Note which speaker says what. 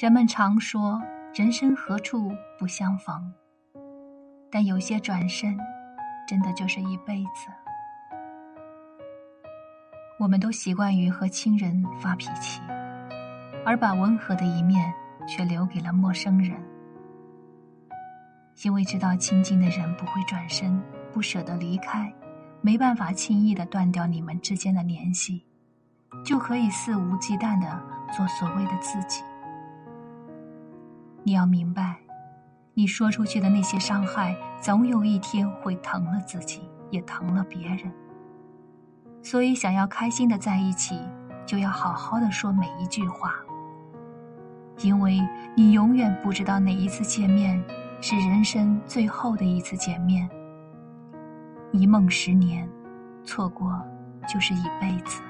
Speaker 1: 人们常说“人生何处不相逢”，但有些转身，真的就是一辈子。我们都习惯于和亲人发脾气，而把温和的一面却留给了陌生人，因为知道亲近的人不会转身，不舍得离开，没办法轻易的断掉你们之间的联系，就可以肆无忌惮的做所谓的自己。你要明白，你说出去的那些伤害，总有一天会疼了自己，也疼了别人。所以，想要开心的在一起，就要好好的说每一句话。因为你永远不知道哪一次见面，是人生最后的一次见面。一梦十年，错过就是一辈子。